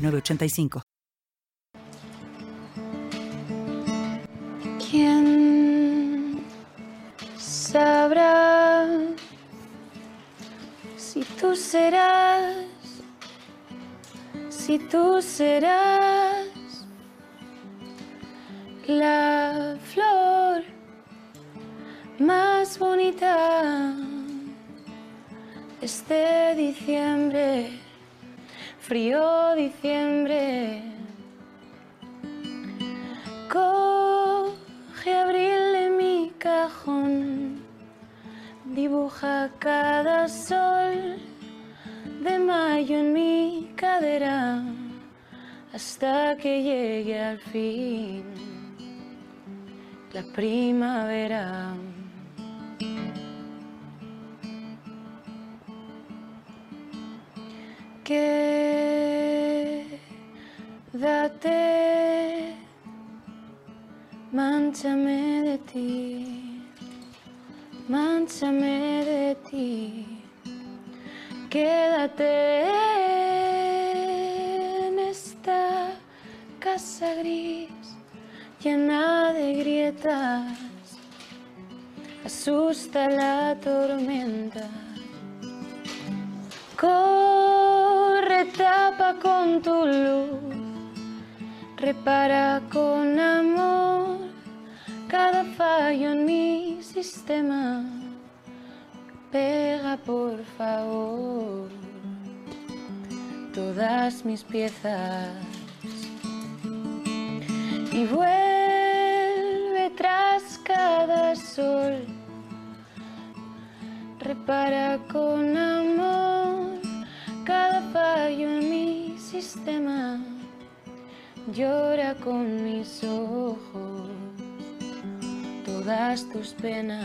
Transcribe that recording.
906985. ¿Quién sabrá si tú serás, si tú serás la flor más bonita este diciembre, frío diciembre? Coge abril en mi cajón, dibuja cada sol de mayo en mi cadera hasta que llegue al fin la primavera. Quédate Manchame de ti, manchame de ti, quédate en esta casa gris llena de grietas, asusta la tormenta. Repara con amor cada fallo en mi sistema. Pega por favor todas mis piezas y vuelve tras cada sol. Repara con amor cada fallo en mi sistema. Llora con mis ojos todas tus penas.